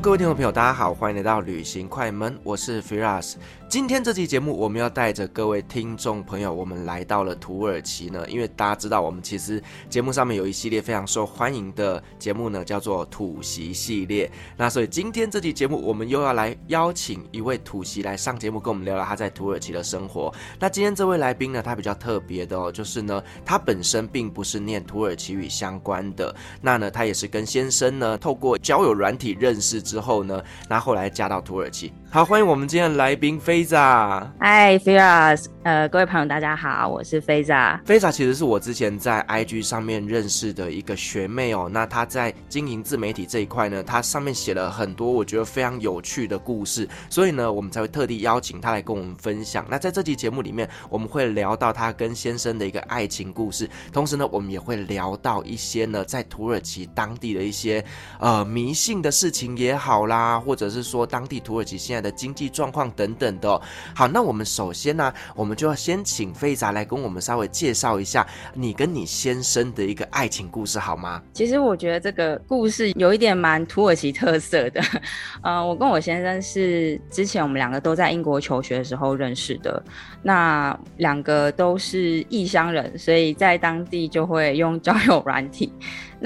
各位听众朋友，大家好，欢迎来到旅行快门，我是 Firas。今天这期节目，我们要带着各位听众朋友，我们来到了土耳其呢。因为大家知道，我们其实节目上面有一系列非常受欢迎的节目呢，叫做土席系列。那所以今天这期节目，我们又要来邀请一位土席来上节目，跟我们聊聊他在土耳其的生活。那今天这位来宾呢，他比较特别的哦，就是呢，他本身并不是念土耳其语相关的。那呢，他也是跟先生呢，透过交友软体认识之后呢，那后来嫁到土耳其。好，欢迎我们今天的来宾菲萨。嗨，Firas，呃，各位朋友，大家好，我是菲萨。菲萨其实是我之前在 IG 上面认识的一个学妹哦。那她在经营自媒体这一块呢，她上面写了很多我觉得非常有趣的故事，所以呢，我们才会特地邀请她来跟我们分享。那在这期节目里面，我们会聊到她跟先生的一个爱情故事，同时呢，我们也会聊到一些呢，在土耳其当地的一些呃迷信的事情也好啦，或者是说当地土耳其现在的经济状况等等的。好，那我们首先呢，我们就要先请菲扎来跟我们稍微介绍一下你跟你先生的一个爱情故事，好吗？其实我觉得这个故事有一点蛮土耳其特色的。呃，我跟我先生是之前我们两个都在英国求学的时候认识的，那两个都是异乡人，所以在当地就会用交友软体。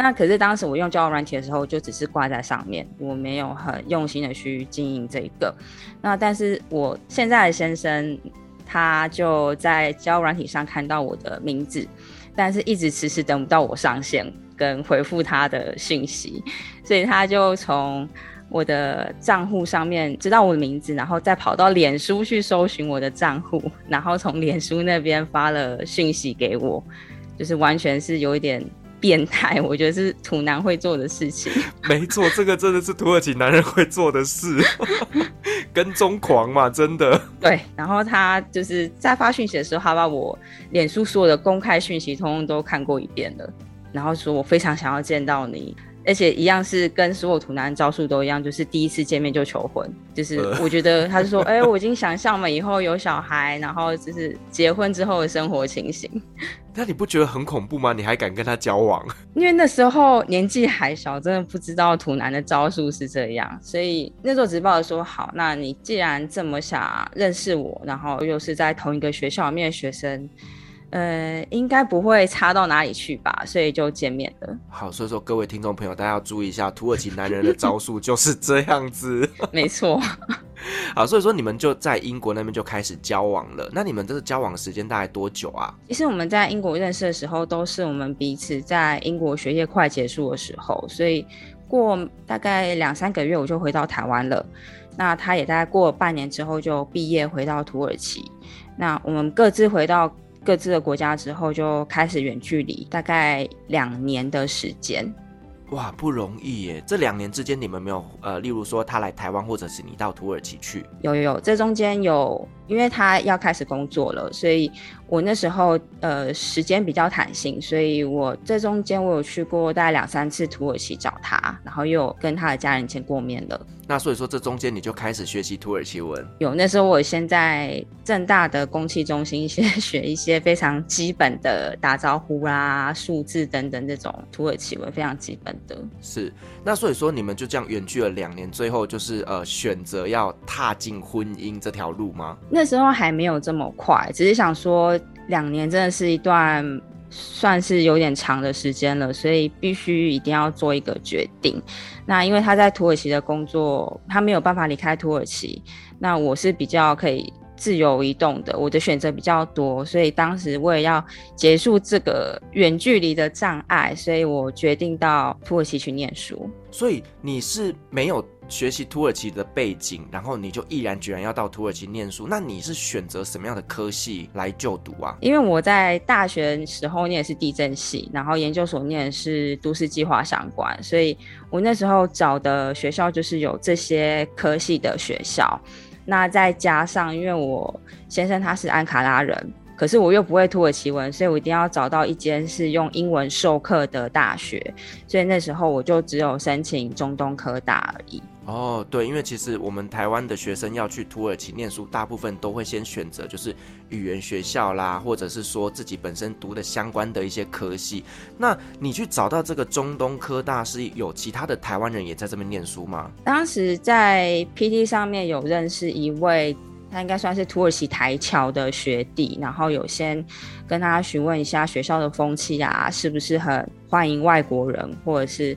那可是当时我用交友软体的时候，就只是挂在上面，我没有很用心的去经营这一个。那但是我现在的先生，他就在交友软体上看到我的名字，但是一直迟迟等不到我上线跟回复他的信息，所以他就从我的账户上面知道我的名字，然后再跑到脸书去搜寻我的账户，然后从脸书那边发了讯息给我，就是完全是有一点。变态，我觉得是土男会做的事情。没错，这个真的是土耳其男人会做的事，跟踪狂嘛，真的。对，然后他就是在发讯息的时候，他把我脸书所有的公开讯息通通都看过一遍了，然后说我非常想要见到你。而且一样是跟所有土男招数都一样，就是第一次见面就求婚。就是我觉得他是说，哎、我已经想象了以后有小孩，然后就是结婚之后的生活情形。那你不觉得很恐怖吗？你还敢跟他交往？因为那时候年纪还小，真的不知道土男的招数是这样，所以那时候只抱着说好，那你既然这么想认识我，然后又是在同一个学校里面的学生。呃，应该不会差到哪里去吧，所以就见面了。好，所以说各位听众朋友，大家要注意一下，土耳其男人的招数 就是这样子。没错。好，所以说你们就在英国那边就开始交往了。那你们这个交往时间大概多久啊？其实我们在英国认识的时候，都是我们彼此在英国学业快结束的时候，所以过大概两三个月我就回到台湾了。那他也大概过了半年之后就毕业回到土耳其。那我们各自回到。各自的国家之后就开始远距离，大概两年的时间。哇，不容易耶！这两年之间你们没有呃，例如说他来台湾，或者是你到土耳其去？有有有，这中间有，因为他要开始工作了，所以。我那时候呃时间比较弹性，所以我这中间我有去过大概两三次土耳其找他，然后又跟他的家人见过面了。那所以说这中间你就开始学习土耳其文？有，那时候我先在正大的公器中心 先学一些非常基本的打招呼啦、数字等等这种土耳其文非常基本的。是，那所以说你们就这样远距了两年，最后就是呃选择要踏进婚姻这条路吗？那那时候还没有这么快，只是想说。两年真的是一段算是有点长的时间了，所以必须一定要做一个决定。那因为他在土耳其的工作，他没有办法离开土耳其。那我是比较可以自由移动的，我的选择比较多，所以当时为了要结束这个远距离的障碍，所以我决定到土耳其去念书。所以你是没有学习土耳其的背景，然后你就毅然决然要到土耳其念书，那你是选择什么样的科系来就读啊？因为我在大学时候念的是地震系，然后研究所念的是都市计划相关，所以我那时候找的学校就是有这些科系的学校。那再加上，因为我先生他是安卡拉人。可是我又不会土耳其文，所以我一定要找到一间是用英文授课的大学，所以那时候我就只有申请中东科大而已。哦，对，因为其实我们台湾的学生要去土耳其念书，大部分都会先选择就是语言学校啦，或者是说自己本身读的相关的一些科系。那你去找到这个中东科大，是有其他的台湾人也在这边念书吗？当时在 PT 上面有认识一位。他应该算是土耳其台侨的学弟，然后有先跟他询问一下学校的风气啊，是不是很欢迎外国人，或者是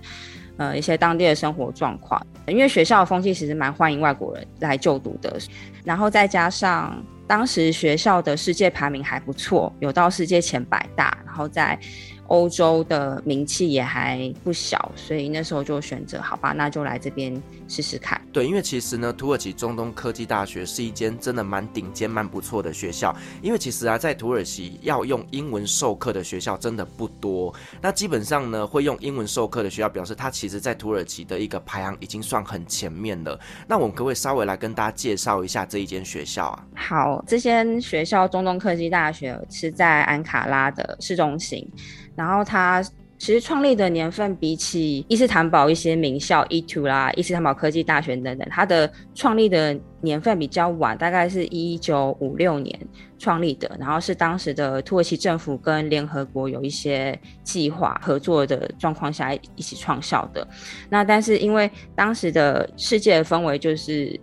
呃一些当地的生活状况。因为学校的风气其实蛮欢迎外国人来就读的，然后再加上当时学校的世界排名还不错，有到世界前百大，然后在。欧洲的名气也还不小，所以那时候就选择好吧，那就来这边试试看。对，因为其实呢，土耳其中东科技大学是一间真的蛮顶尖、蛮不错的学校。因为其实啊，在土耳其要用英文授课的学校真的不多。那基本上呢，会用英文授课的学校，表示它其实在土耳其的一个排行已经算很前面了。那我们可不可以稍微来跟大家介绍一下这一间学校啊？好，这间学校中东科技大学是在安卡拉的市中心。然后它其实创立的年份比起伊斯坦堡一些名校，İTÜ 啦、伊斯坦堡科技大学等等，它的创立的年份比较晚，大概是一九五六年创立的。然后是当时的土耳其政府跟联合国有一些计划合作的状况下一起创校的。那但是因为当时的世界的氛围就是。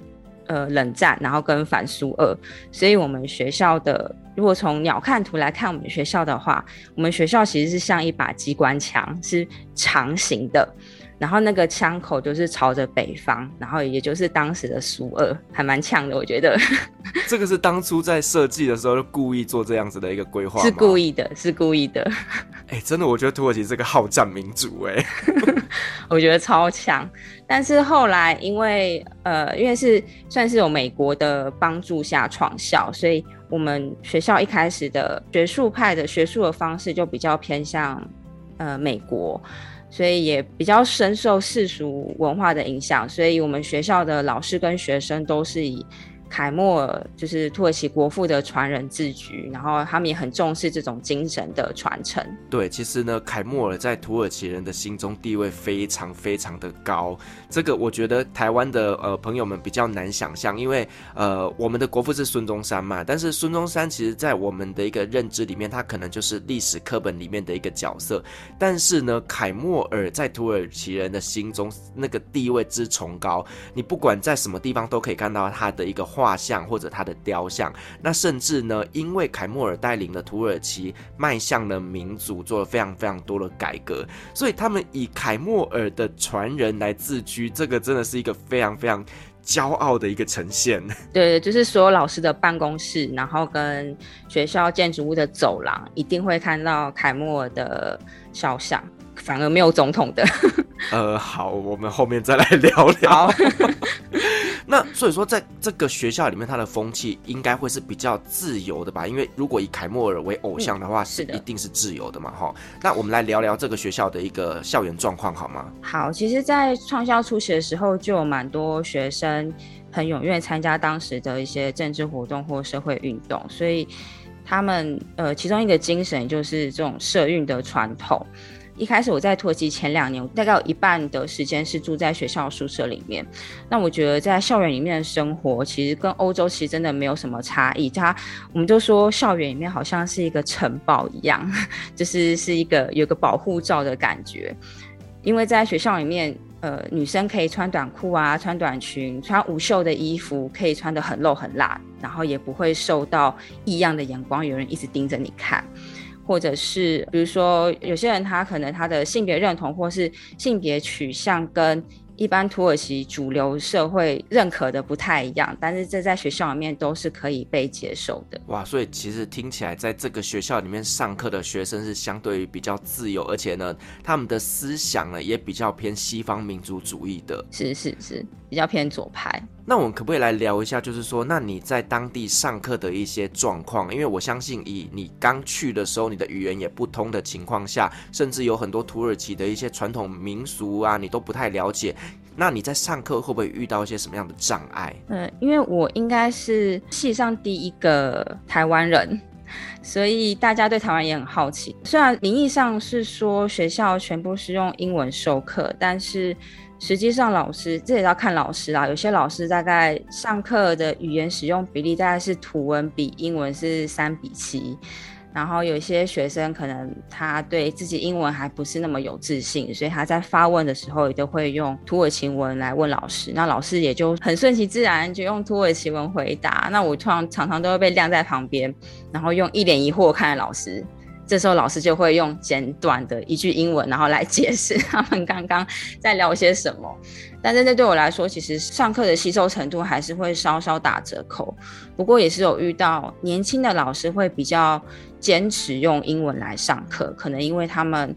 呃，冷战，然后跟反苏俄，所以我们学校的，如果从鸟瞰图来看我们学校的话，我们学校其实是像一把机关枪，是长形的。然后那个枪口就是朝着北方，然后也就是当时的苏俄，还蛮呛的，我觉得。这个是当初在设计的时候就故意做这样子的一个规划，是故意的，是故意的。哎、欸，真的，我觉得土耳其是个好战民族，哎，我觉得超强。但是后来因为呃，因为是算是有美国的帮助下创校，所以我们学校一开始的学术派的学术的方式就比较偏向呃美国。所以也比较深受世俗文化的影响，所以我们学校的老师跟学生都是以。凯末尔就是土耳其国父的传人自居，然后他们也很重视这种精神的传承。对，其实呢，凯末尔在土耳其人的心中地位非常非常的高。这个我觉得台湾的呃朋友们比较难想象，因为呃我们的国父是孙中山嘛，但是孙中山其实在我们的一个认知里面，他可能就是历史课本里面的一个角色。但是呢，凯末尔在土耳其人的心中那个地位之崇高，你不管在什么地方都可以看到他的一个。画像或者他的雕像，那甚至呢，因为凯莫尔带领了土耳其迈向了民主，做了非常非常多的改革，所以他们以凯莫尔的传人来自居，这个真的是一个非常非常骄傲的一个呈现。对，就是所有老师的办公室，然后跟学校建筑物的走廊，一定会看到凯莫尔的肖像，反而没有总统的。呃，好，我们后面再来聊聊。那所以说，在这个学校里面，它的风气应该会是比较自由的吧？因为如果以凯莫尔为偶像的话，嗯、是一定是自由的嘛，哈。那我们来聊聊这个学校的一个校园状况好吗？好，其实，在创校初期的时候，就有蛮多学生很踊跃参加当时的一些政治活动或社会运动，所以他们呃，其中一个精神就是这种社运的传统。一开始我在土耳其前两年，大概有一半的时间是住在学校宿舍里面。那我觉得在校园里面的生活，其实跟欧洲其实真的没有什么差异。它，我们就说校园里面好像是一个城堡一样，就是是一个有个保护罩的感觉。因为在学校里面，呃，女生可以穿短裤啊，穿短裙，穿无袖的衣服，可以穿得很露很辣，然后也不会受到异样的眼光，有人一直盯着你看。或者是比如说，有些人他可能他的性别认同或是性别取向跟一般土耳其主流社会认可的不太一样，但是这在学校里面都是可以被接受的。哇，所以其实听起来，在这个学校里面上课的学生是相对于比较自由，而且呢，他们的思想呢也比较偏西方民族主义的。是是是，比较偏左派。那我们可不可以来聊一下，就是说，那你在当地上课的一些状况？因为我相信，以你刚去的时候，你的语言也不通的情况下，甚至有很多土耳其的一些传统民俗啊，你都不太了解。那你在上课会不会遇到一些什么样的障碍？嗯，因为我应该是系上第一个台湾人，所以大家对台湾也很好奇。虽然名义上是说学校全部是用英文授课，但是。实际上，老师这也要看老师啦。有些老师大概上课的语言使用比例大概是图文比英文是三比七，然后有些学生可能他对自己英文还不是那么有自信，所以他在发问的时候也都会用土耳其文来问老师。那老师也就很顺其自然就用土耳其文回答。那我通常常常都会被晾在旁边，然后用一脸疑惑看着老师。这时候老师就会用简短的一句英文，然后来解释他们刚刚在聊些什么。但是这对我来说，其实上课的吸收程度还是会稍稍打折扣。不过也是有遇到年轻的老师会比较坚持用英文来上课，可能因为他们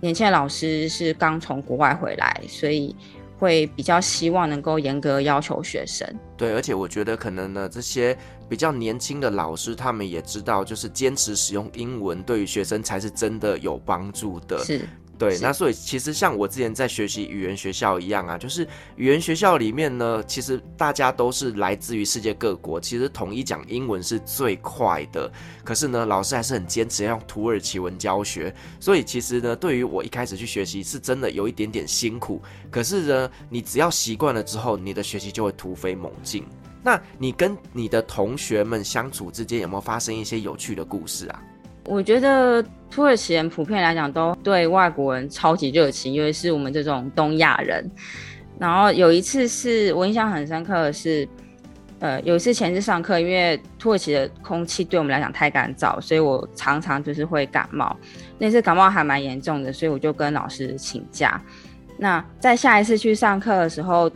年轻的老师是刚从国外回来，所以会比较希望能够严格要求学生。对，而且我觉得可能呢，这些。比较年轻的老师，他们也知道，就是坚持使用英文，对于学生才是真的有帮助的。是，对。那所以其实像我之前在学习语言学校一样啊，就是语言学校里面呢，其实大家都是来自于世界各国，其实统一讲英文是最快的。可是呢，老师还是很坚持要用土耳其文教学。所以其实呢，对于我一开始去学习，是真的有一点点辛苦。可是呢，你只要习惯了之后，你的学习就会突飞猛进。那你跟你的同学们相处之间有没有发生一些有趣的故事啊？我觉得土耳其人普遍来讲都对外国人超级热情，因为是我们这种东亚人。然后有一次是我印象很深刻的是，呃，有一次前次上课，因为土耳其的空气对我们来讲太干燥，所以我常常就是会感冒。那次感冒还蛮严重的，所以我就跟老师请假。那在下一次去上课的时候。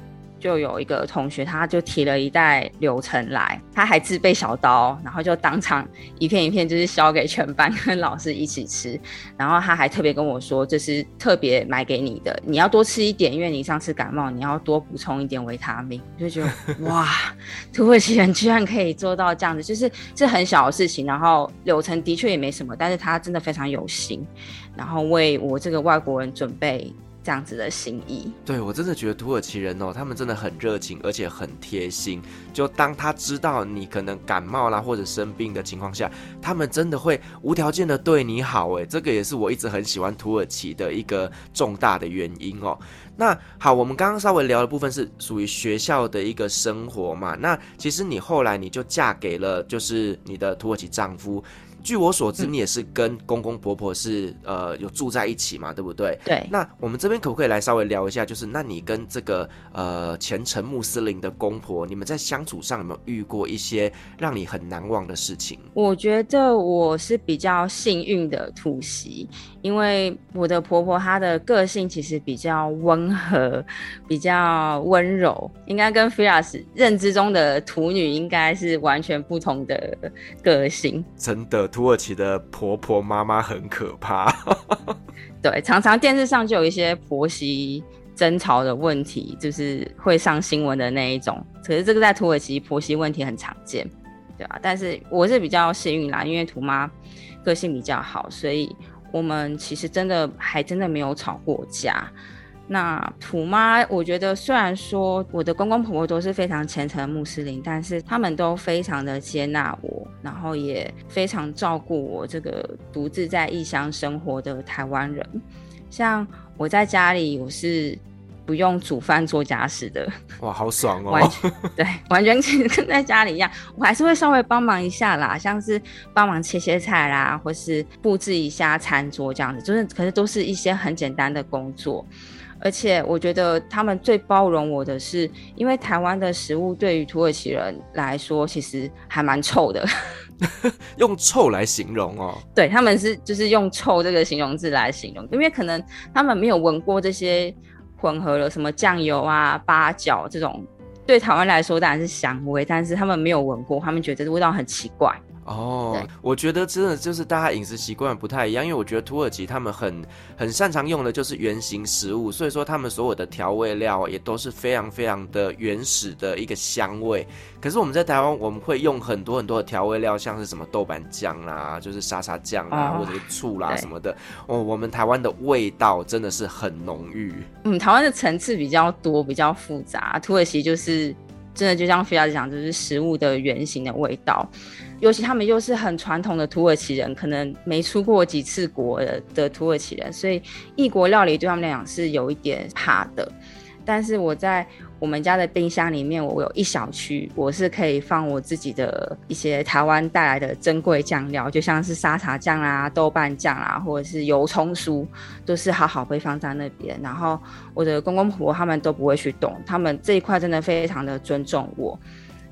就有一个同学，他就提了一袋柳橙来，他还自备小刀，然后就当场一片一片就是削给全班跟老师一起吃。然后他还特别跟我说，这是特别买给你的，你要多吃一点，因为你上次感冒，你要多补充一点维他命。就觉得 哇，土耳其人居然可以做到这样子，就是这很小的事情。然后柳橙的确也没什么，但是他真的非常有心，然后为我这个外国人准备。这样子的心意，对，我真的觉得土耳其人哦，他们真的很热情，而且很贴心。就当他知道你可能感冒啦或者生病的情况下，他们真的会无条件的对你好。诶，这个也是我一直很喜欢土耳其的一个重大的原因哦。那好，我们刚刚稍微聊的部分是属于学校的一个生活嘛。那其实你后来你就嫁给了就是你的土耳其丈夫。据我所知，你也是跟公公婆婆是、嗯、呃有住在一起嘛，对不对？对。那我们这边可不可以来稍微聊一下，就是那你跟这个呃虔诚穆斯林的公婆，你们在相处上有没有遇过一些让你很难忘的事情？我觉得我是比较幸运的土媳，因为我的婆婆她的个性其实比较温和，比较温柔，应该跟 Firas 认知中的土女应该是完全不同的个性。真的。土耳其的婆婆妈妈很可怕，对，常常电视上就有一些婆媳争吵的问题，就是会上新闻的那一种。可是这个在土耳其婆媳问题很常见，对吧？但是我是比较幸运啦，因为土妈个性比较好，所以我们其实真的还真的没有吵过架。那土妈，我觉得虽然说我的公公婆婆都是非常虔诚的穆斯林，但是他们都非常的接纳我，然后也非常照顾我这个独自在异乡生活的台湾人。像我在家里，我是不用煮饭做家事的。哇，好爽哦！完全对，完全其实跟在家里一样，我还是会稍微帮忙一下啦，像是帮忙切切菜啦，或是布置一下餐桌这样子，就是可是都是一些很简单的工作。而且我觉得他们最包容我的是，因为台湾的食物对于土耳其人来说，其实还蛮臭的。用臭来形容哦？对，他们是就是用臭这个形容字来形容，因为可能他们没有闻过这些混合了什么酱油啊、八角这种，对台湾来说当然是香味，但是他们没有闻过，他们觉得这味道很奇怪。哦，我觉得真的就是大家饮食习惯不太一样，因为我觉得土耳其他们很很擅长用的就是原型食物，所以说他们所有的调味料也都是非常非常的原始的一个香味。可是我们在台湾，我们会用很多很多的调味料，像是什么豆瓣酱啦，就是沙沙酱啊，或者是醋啦什么的。哦，我们台湾的味道真的是很浓郁。嗯，台湾的层次比较多，比较复杂。土耳其就是。真的就像菲亚讲，就是食物的原型的味道，尤其他们又是很传统的土耳其人，可能没出过几次国的的土耳其人，所以异国料理对他们来讲是有一点怕的。但是我在我们家的冰箱里面，我有一小区，我是可以放我自己的一些台湾带来的珍贵酱料，就像是沙茶酱啊、豆瓣酱啊，或者是油葱酥，都是好好被放在那边。然后我的公公婆婆他们都不会去动，他们这一块真的非常的尊重我。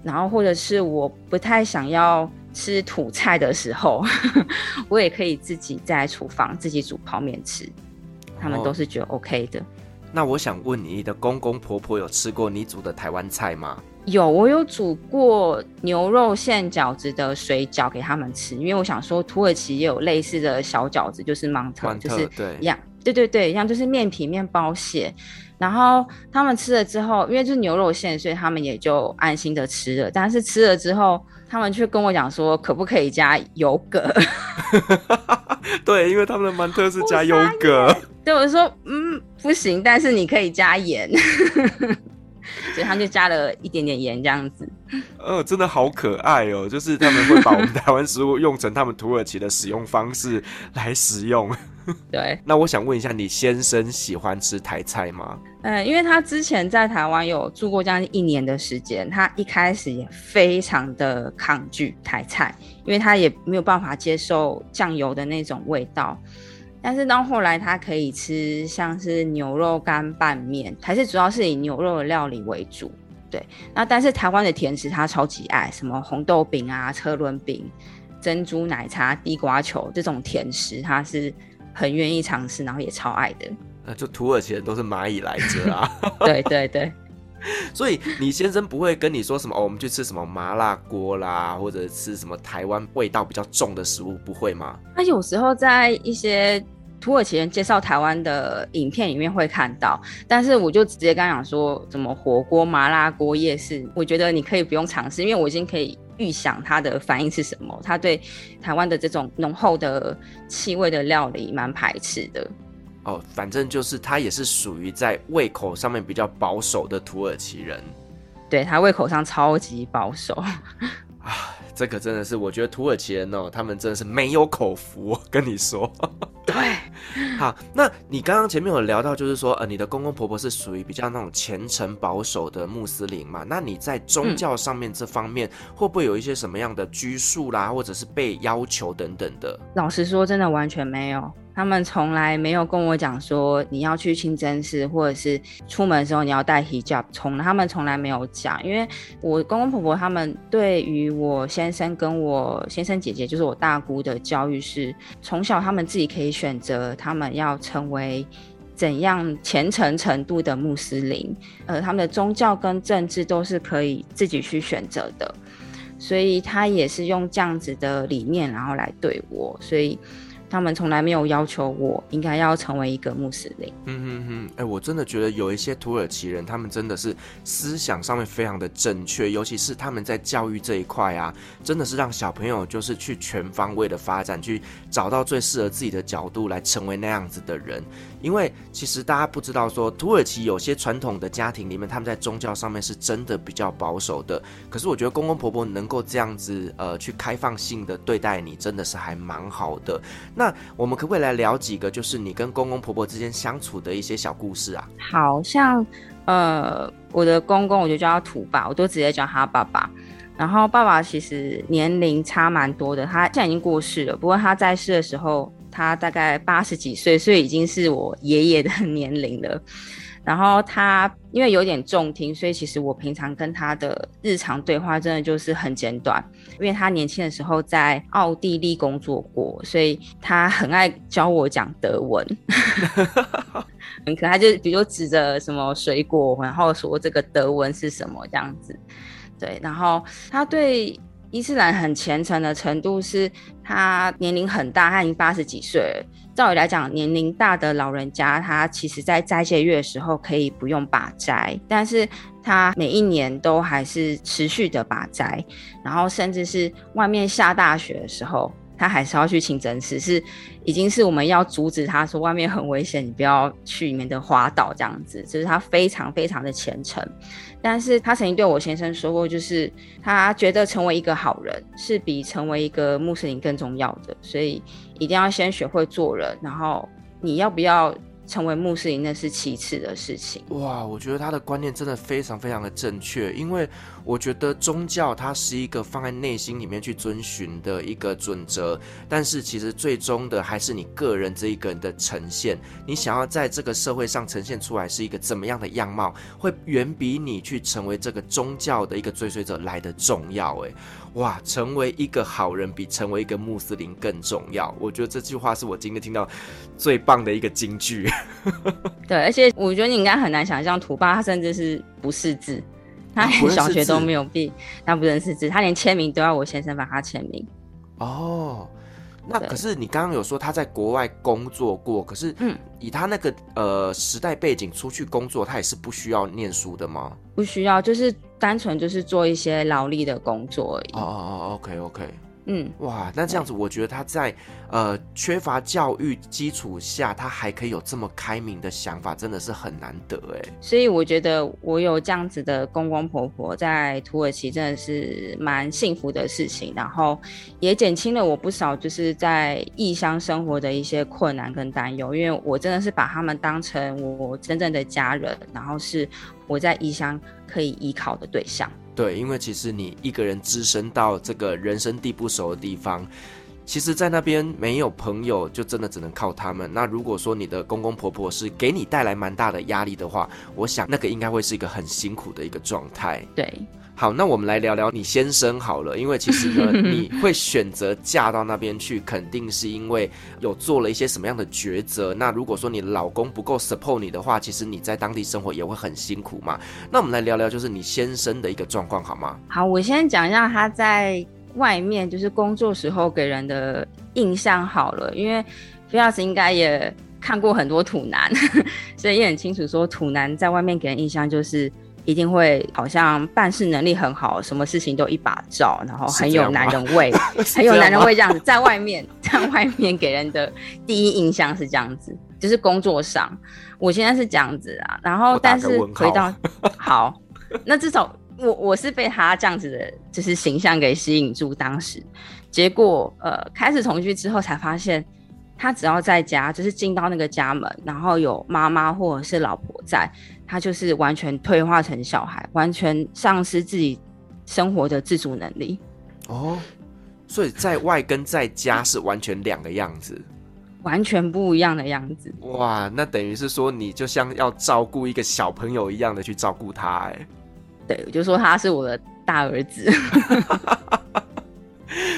然后或者是我不太想要吃土菜的时候，我也可以自己在厨房自己煮泡面吃，他们都是觉得 OK 的。那我想问你，你的公公婆婆有吃过你煮的台湾菜吗？有，我有煮过牛肉馅饺子的水饺给他们吃，因为我想说土耳其也有类似的小饺子，就是芒特，就是对一样，对对对，一样就是面皮面包馅。然后他们吃了之后，因为就是牛肉馅，所以他们也就安心的吃了。但是吃了之后，他们却跟我讲说，可不可以加优格？对，因为他们的曼特是加优格。对，我说，嗯，不行，但是你可以加盐。所以他们就加了一点点盐，这样子。呃，真的好可爱哦！就是他们会把我们台湾食物用成他们土耳其的使用方式来使用。对。那我想问一下，你先生喜欢吃台菜吗？嗯，因为他之前在台湾有住过将近一年的时间，他一开始也非常的抗拒台菜，因为他也没有办法接受酱油的那种味道。但是到后来，他可以吃像是牛肉干拌面，还是主要是以牛肉的料理为主。对，那但是台湾的甜食他超级爱，什么红豆饼啊、车轮饼、珍珠奶茶、地瓜球这种甜食，他是很愿意尝试，然后也超爱的。那就土耳其人都是蚂蚁来着啊！对 对对，所以你先生不会跟你说什么哦，我们去吃什么麻辣锅啦，或者吃什么台湾味道比较重的食物，不会吗？他有时候在一些。土耳其人介绍台湾的影片里面会看到，但是我就直接跟他讲说，什么火锅、麻辣锅、夜市，我觉得你可以不用尝试，因为我已经可以预想他的反应是什么。他对台湾的这种浓厚的气味的料理蛮排斥的。哦，反正就是他也是属于在胃口上面比较保守的土耳其人。对，他胃口上超级保守。啊，这个真的是，我觉得土耳其人哦，他们真的是没有口福，我跟你说。对，好，那你刚刚前面有聊到，就是说，呃，你的公公婆婆是属于比较那种虔诚保守的穆斯林嘛？那你在宗教上面这方面，会不会有一些什么样的拘束啦，或者是被要求等等的？老实说，真的完全没有。他们从来没有跟我讲说你要去清真寺，或者是出门的时候你要戴 hijab。从他们从来没有讲，因为我公公婆婆他们对于我先生跟我先生姐姐，就是我大姑的教育是，从小他们自己可以选择他们要成为怎样虔诚程度的穆斯林，呃，他们的宗教跟政治都是可以自己去选择的，所以他也是用这样子的理念，然后来对我，所以。他们从来没有要求我应该要成为一个穆斯林。嗯哼哼，哎、我真的觉得有一些土耳其人，他们真的是思想上面非常的正确，尤其是他们在教育这一块啊，真的是让小朋友就是去全方位的发展，去找到最适合自己的角度来成为那样子的人。因为其实大家不知道说，土耳其有些传统的家庭里面，他们在宗教上面是真的比较保守的。可是我觉得公公婆婆能够这样子，呃，去开放性的对待你，真的是还蛮好的。那我们可不可以来聊几个，就是你跟公公婆婆之间相处的一些小故事啊？好像，呃，我的公公我就叫他土爸，我都直接叫他爸爸。然后爸爸其实年龄差蛮多的，他现在已经过世了。不过他在世的时候，他大概八十几岁，所以已经是我爷爷的年龄了。然后他因为有点重听，所以其实我平常跟他的日常对话真的就是很简短。因为他年轻的时候在奥地利工作过，所以他很爱教我讲德文。很 可爱，就比如指着什么水果，然后说这个德文是什么这样子。对，然后他对伊斯兰很虔诚的程度是，他年龄很大，他已经八十几岁了。照理来讲，年龄大的老人家，他其实在斋戒月的时候可以不用把斋，但是他每一年都还是持续的把斋，然后甚至是外面下大雪的时候，他还是要去清真寺，是已经是我们要阻止他说外面很危险，你不要去里面的滑倒这样子，就是他非常非常的虔诚。但是他曾经对我先生说过，就是他觉得成为一个好人是比成为一个穆斯林更重要的，所以一定要先学会做人，然后你要不要成为穆斯林那是其次的事情。哇，我觉得他的观念真的非常非常的正确，因为我觉得宗教它是一个放在内心里面去遵循的一个准则，但是其实最终的还是你个人这一个人的呈现。你想要在这个社会上呈现出来是一个怎么样的样貌，会远比你去成为这个宗教的一个追随者来的重要。哎，哇，成为一个好人比成为一个穆斯林更重要。我觉得这句话是我今天听到最棒的一个金句。对，而且我觉得你应该很难想象，土巴他甚至是不识字。他连小学都没有毕，他不认识字，他连签名都要我先生帮他签名。哦，那可是你刚刚有说他在国外工作过，可是嗯，以他那个呃时代背景出去工作，他也是不需要念书的吗？不需要，就是单纯就是做一些劳力的工作而已。哦哦哦，OK OK。嗯，哇，那这样子，我觉得他在呃缺乏教育基础下，他还可以有这么开明的想法，真的是很难得哎。所以我觉得我有这样子的公公婆婆在土耳其，真的是蛮幸福的事情，然后也减轻了我不少就是在异乡生活的一些困难跟担忧，因为我真的是把他们当成我真正的家人，然后是我在异乡可以依靠的对象。对，因为其实你一个人置身到这个人生地不熟的地方，其实，在那边没有朋友，就真的只能靠他们。那如果说你的公公婆婆是给你带来蛮大的压力的话，我想那个应该会是一个很辛苦的一个状态。对。好，那我们来聊聊你先生好了，因为其实呢，你会选择嫁到那边去，肯定是因为有做了一些什么样的抉择。那如果说你老公不够 support 你的话，其实你在当地生活也会很辛苦嘛。那我们来聊聊，就是你先生的一个状况好吗？好，我先讲一下他在外面就是工作时候给人的印象好了，因为菲亚斯应该也看过很多土男，所以也很清楚说土男在外面给人印象就是。一定会好像办事能力很好，什么事情都一把照，然后很有男人味，很有男人味这样子。在外面，在外面给人的第一印象是这样子，就是工作上，我现在是这样子啊。然后，但是回到好，那至少我我是被他这样子的，就是形象给吸引住。当时，结果呃，开始同居之后才发现，他只要在家，就是进到那个家门，然后有妈妈或者是老婆在。他就是完全退化成小孩，完全丧失自己生活的自主能力。哦，所以在外跟在家是完全两个样子，完全不一样的样子。哇，那等于是说你就像要照顾一个小朋友一样的去照顾他，哎，对，我就说他是我的大儿子。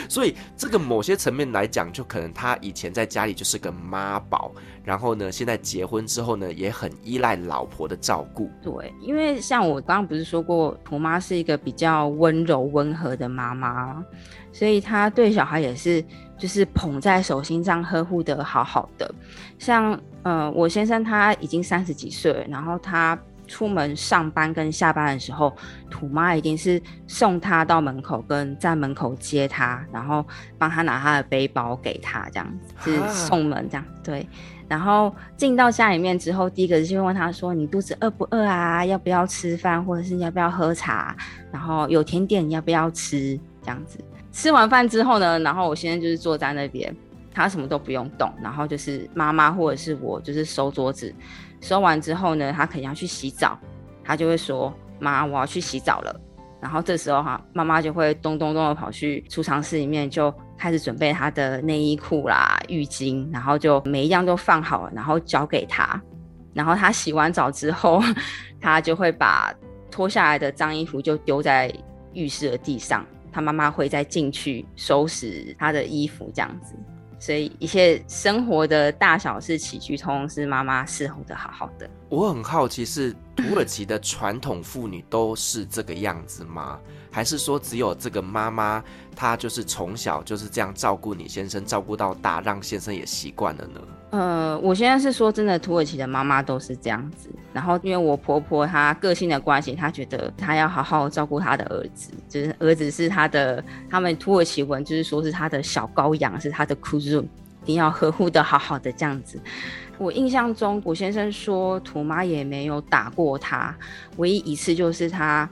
所以这个某些层面来讲，就可能他以前在家里就是个妈宝，然后呢，现在结婚之后呢，也很依赖老婆的照顾。对，因为像我刚刚不是说过，婆妈是一个比较温柔温和的妈妈，所以她对小孩也是就是捧在手心上呵护的好好的。像呃，我先生他已经三十几岁，然后他。出门上班跟下班的时候，土妈一定是送他到门口，跟在门口接他，然后帮他拿他的背包给他，这样子是送门这样。对，然后进到家里面之后，第一个就会问他说：“你肚子饿不饿啊？要不要吃饭，或者是要不要喝茶？然后有甜点你要不要吃？这样子。吃完饭之后呢，然后我现在就是坐在那边，他什么都不用动，然后就是妈妈或者是我就是收桌子。”收完之后呢，他肯定要去洗澡，他就会说：“妈，我要去洗澡了。”然后这时候哈，妈妈就会咚咚咚的跑去储藏室里面，就开始准备他的内衣裤啦、浴巾，然后就每一样都放好了，然后交给他。然后他洗完澡之后，他就会把脱下来的脏衣服就丢在浴室的地上，他妈妈会再进去收拾他的衣服，这样子。所以一切生活的大小事起居，通通是妈妈伺候的好好的。我很好奇，是土耳其的传统妇女都是这个样子吗？还是说只有这个妈妈，她就是从小就是这样照顾你先生，照顾到大，让先生也习惯了呢？呃，我现在是说真的，土耳其的妈妈都是这样子。然后因为我婆婆她个性的关系，她觉得她要好好照顾她的儿子，就是儿子是她的，他们土耳其文就是说是她的小羔羊，是她的 k u z u 一定要呵护的好好的这样子。我印象中，我先生说土妈也没有打过他，唯一一次就是他。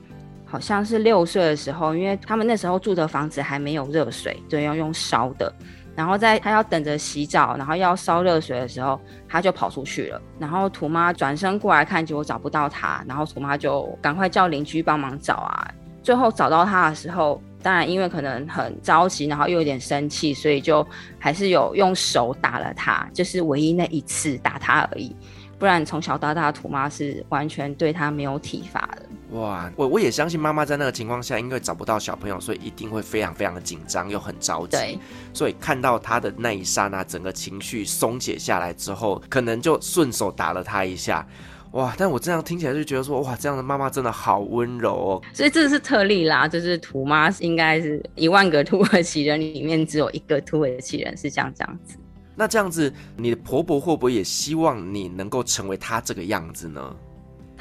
好像是六岁的时候，因为他们那时候住的房子还没有热水，对，要用烧的。然后在他要等着洗澡，然后要烧热水的时候，他就跑出去了。然后土妈转身过来看，结果找不到他，然后土妈就赶快叫邻居帮忙找啊。最后找到他的时候，当然因为可能很着急，然后又有点生气，所以就还是有用手打了他，就是唯一那一次打他而已。不然从小到大，土妈是完全对他没有体罚的。哇，我我也相信妈妈在那个情况下，因为找不到小朋友，所以一定会非常非常的紧张，又很着急。对，所以看到他的那一刹那，整个情绪松解下来之后，可能就顺手打了他一下。哇，但我这样听起来就觉得说，哇，这样的妈妈真的好温柔哦。所以这是特例啦，就是土妈应该是一万个土耳其人里面只有一个土耳其人是像这样子。那这样子，你的婆婆会不会也希望你能够成为她这个样子呢？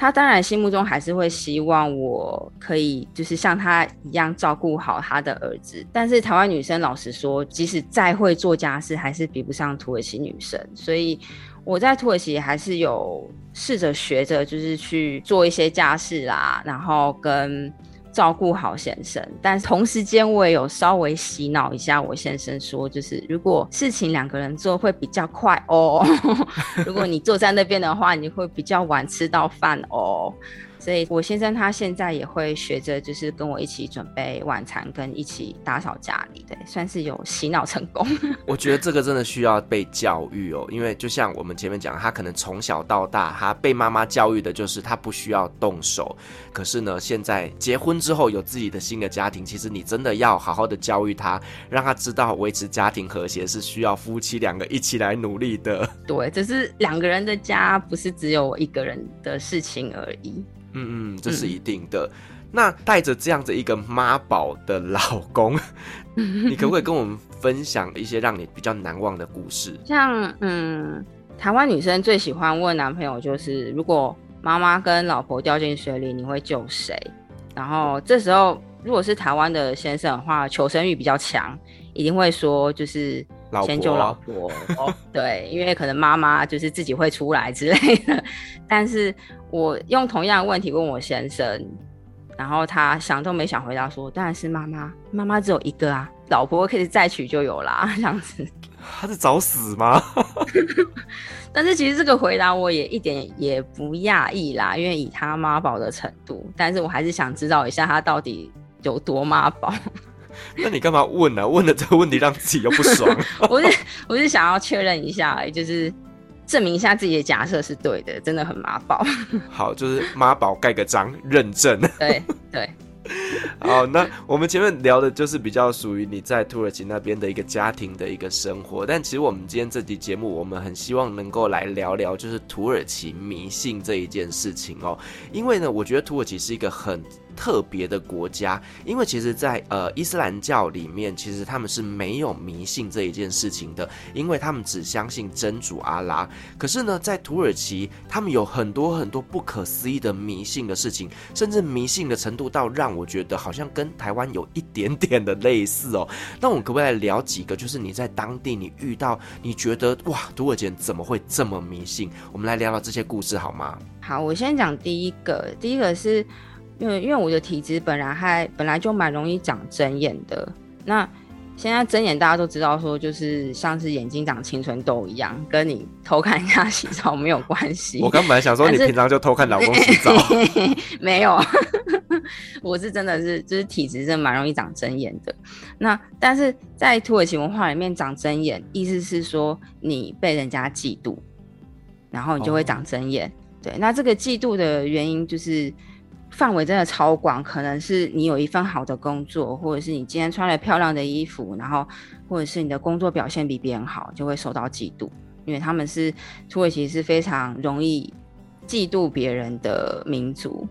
他当然心目中还是会希望我可以就是像他一样照顾好他的儿子，但是台湾女生老实说，即使再会做家事，还是比不上土耳其女生。所以我在土耳其还是有试着学着，就是去做一些家事啦，然后跟。照顾好先生，但同时间我也有稍微洗脑一下我先生，说就是如果事情两个人做会比较快哦，如果你坐在那边的话，你会比较晚吃到饭哦。所以，我先生他现在也会学着，就是跟我一起准备晚餐，跟一起打扫家里，对，算是有洗脑成功。我觉得这个真的需要被教育哦，因为就像我们前面讲，他可能从小到大，他被妈妈教育的就是他不需要动手。可是呢，现在结婚之后有自己的新的家庭，其实你真的要好好的教育他，让他知道维持家庭和谐是需要夫妻两个一起来努力的。对，这是两个人的家，不是只有我一个人的事情而已。嗯嗯，这是一定的。嗯、那带着这样子一个妈宝的老公，你可不可以跟我们分享一些让你比较难忘的故事？像嗯，台湾女生最喜欢问男朋友，就是如果妈妈跟老婆掉进水里，你会救谁？然后这时候，如果是台湾的先生的话，求生欲比较强，一定会说就是先救老婆。老婆哦、对，因为可能妈妈就是自己会出来之类的，但是。我用同样的问题问我先生，然后他想都没想回答说：“当然是妈妈，妈妈只有一个啊，老婆可以再娶就有啦。”这样子，他是找死吗？但是其实这个回答我也一点也不讶异啦，因为以他妈宝的程度，但是我还是想知道一下他到底有多妈宝。那你干嘛问呢、啊？问了这个问题让自己又不爽？我是我是想要确认一下，就是。证明一下自己的假设是对的，真的很妈宝。好，就是妈宝盖个章认证。对对。好，那我们前面聊的就是比较属于你在土耳其那边的一个家庭的一个生活，但其实我们今天这期节目，我们很希望能够来聊聊就是土耳其迷信这一件事情哦，因为呢，我觉得土耳其是一个很。特别的国家，因为其实在，呃伊斯兰教里面，其实他们是没有迷信这一件事情的，因为他们只相信真主阿拉。可是呢，在土耳其，他们有很多很多不可思议的迷信的事情，甚至迷信的程度到让我觉得好像跟台湾有一点点的类似哦。那我们可不可以来聊几个？就是你在当地你遇到，你觉得哇，土耳其人怎么会这么迷信？我们来聊聊这些故事好吗？好，我先讲第一个，第一个是。因为因为我的体质本来还本来就蛮容易长针眼的，那现在针眼大家都知道说就是像是眼睛长青春痘一样，跟你偷看人家洗澡没有关系。我刚本来想说你平常就偷看老公洗澡，没有，我是真的是就是体质真的蛮容易长针眼的。那但是在土耳其文化里面长针眼，意思是说你被人家嫉妒。然后你就会长针眼。哦、对，那这个嫉妒的原因就是范围真的超广，可能是你有一份好的工作，或者是你今天穿了漂亮的衣服，然后或者是你的工作表现比别人好，就会受到嫉妒。因为他们是土耳其是非常容易嫉妒别人的民族。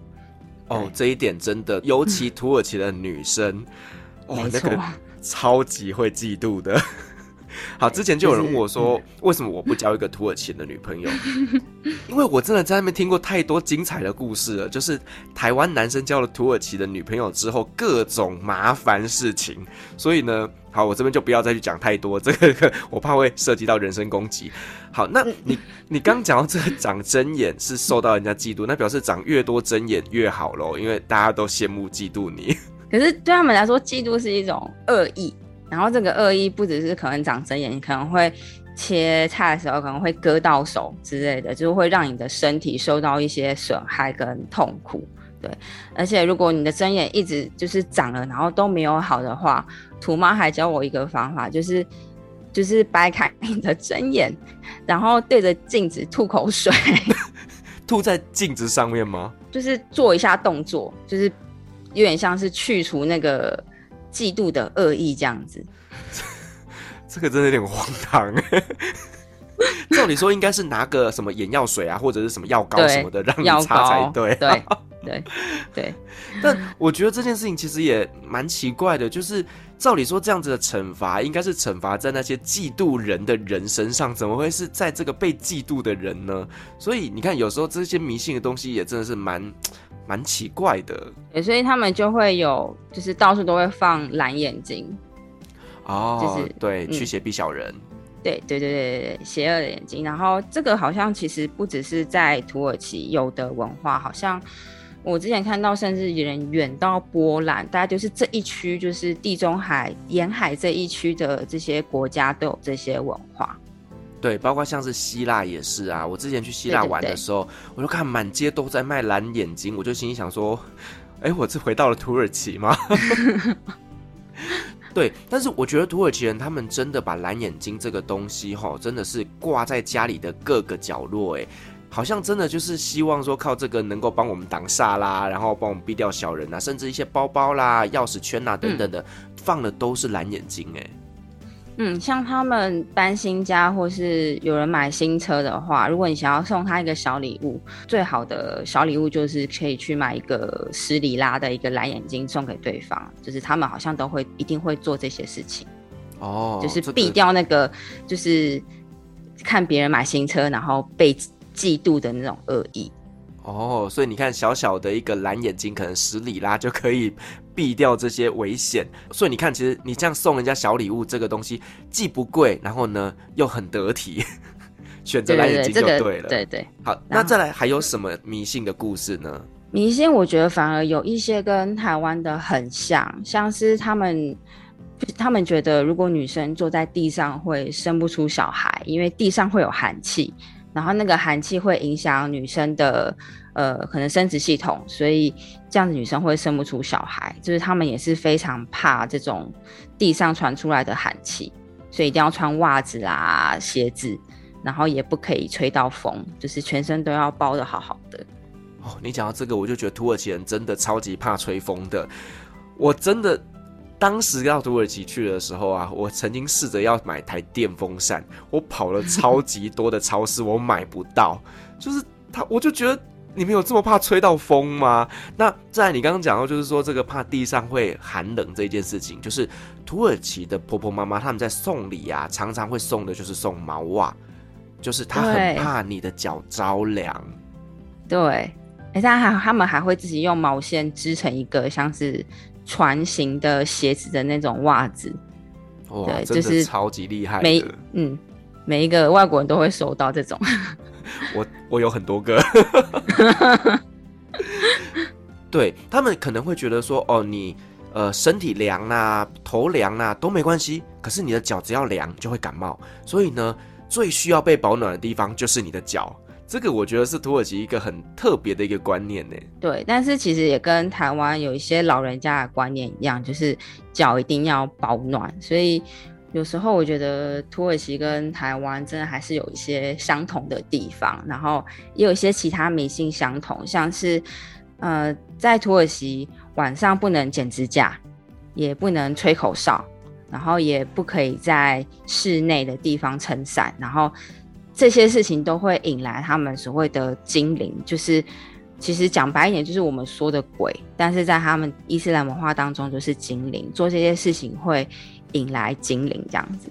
哦，这一点真的，尤其土耳其的女生，嗯、哦，那个超级会嫉妒的。好，之前就有人问我说，为什么我不交一个土耳其的女朋友？因为我真的在那边听过太多精彩的故事了，就是台湾男生交了土耳其的女朋友之后，各种麻烦事情。所以呢，好，我这边就不要再去讲太多，这个我怕会涉及到人身攻击。好，那你你刚讲到这个长针眼是受到人家嫉妒，那表示长越多针眼越好喽，因为大家都羡慕嫉妒你。可是对他们来说，嫉妒是一种恶意。然后这个恶意不只是可能长针眼，你可能会切菜的时候可能会割到手之类的，就是会让你的身体受到一些损害跟痛苦。对，而且如果你的针眼一直就是长了，然后都没有好的话，土妈还教我一个方法，就是就是掰开你的针眼，然后对着镜子吐口水，吐在镜子上面吗？就是做一下动作，就是有点像是去除那个。嫉妒的恶意这样子，这个真的有点荒唐。照理说应该是拿个什么眼药水啊，或者是什么药膏什么的让你擦才对。对对对。但我觉得这件事情其实也蛮奇怪的，就是照理说这样子的惩罚应该是惩罚在那些嫉妒人的人身上，怎么会是在这个被嫉妒的人呢？所以你看，有时候这些迷信的东西也真的是蛮。蛮奇怪的，对，所以他们就会有，就是到处都会放蓝眼睛，哦，就是对，驱邪避小人，对对对对对，邪恶的眼睛。然后这个好像其实不只是在土耳其有的文化，好像我之前看到，甚至有人远到波兰，大家就是这一区，就是地中海沿海这一区的这些国家都有这些文化。对，包括像是希腊也是啊。我之前去希腊玩的时候，对对对，我就看满街都在卖蓝眼睛，我就心里想说，哎，我是回到了土耳其吗？对，但是我觉得土耳其人他们真的把蓝眼睛这个东西哈，真的是挂在家里的各个角落，哎，好像真的就是希望说靠这个能够帮我们挡煞啦，然后帮我们避掉小人啊，甚至一些包包啦、钥匙圈啊等等的，嗯、放的都是蓝眼睛，哎。嗯，像他们搬新家或是有人买新车的话，如果你想要送他一个小礼物，最好的小礼物就是可以去买一个十里拉的一个蓝眼睛送给对方。就是他们好像都会一定会做这些事情，哦，就是避掉那个就是看别人买新车然后被嫉妒的那种恶意。哦，所以你看，小小的一个蓝眼睛，可能十里拉就可以避掉这些危险。所以你看，其实你这样送人家小礼物，这个东西既不贵，然后呢又很得体，选择蓝眼睛就对了。对对，对对。好，那再来还有什么迷信的故事呢？迷信我觉得反而有一些跟台湾的很像，像是他们他们觉得如果女生坐在地上会生不出小孩，因为地上会有寒气。然后那个寒气会影响女生的呃可能生殖系统，所以这样子女生会生不出小孩。就是他们也是非常怕这种地上传出来的寒气，所以一定要穿袜子啦、鞋子，然后也不可以吹到风，就是全身都要包得好好的。哦，你讲到这个，我就觉得土耳其人真的超级怕吹风的，我真的。当时到土耳其去的时候啊，我曾经试着要买台电风扇，我跑了超级多的超市，我买不到。就是他，我就觉得你们有这么怕吹到风吗？那在你刚刚讲到，就是说这个怕地上会寒冷这件事情，就是土耳其的婆婆妈妈他们在送礼啊，常常会送的就是送毛袜，就是他很怕你的脚着凉。对，而且还他们还会自己用毛线织成一个像是。船型的鞋子的那种袜子，哇，对，就是超级厉害。每嗯，每一个外国人都会收到这种。我我有很多个。对，他们可能会觉得说，哦，你呃身体凉啊，头凉啊都没关系，可是你的脚只要凉就会感冒，所以呢，最需要被保暖的地方就是你的脚。这个我觉得是土耳其一个很特别的一个观念呢。对，但是其实也跟台湾有一些老人家的观念一样，就是脚一定要保暖。所以有时候我觉得土耳其跟台湾真的还是有一些相同的地方，然后也有一些其他迷信相同，像是呃，在土耳其晚上不能剪指甲，也不能吹口哨，然后也不可以在室内的地方撑伞，然后这些事情都会引来他们所谓的精灵，就是其实讲白一点就是我们说的鬼，但是在他们伊斯兰文化当中就是精灵，做这些事情会。引来精灵这样子，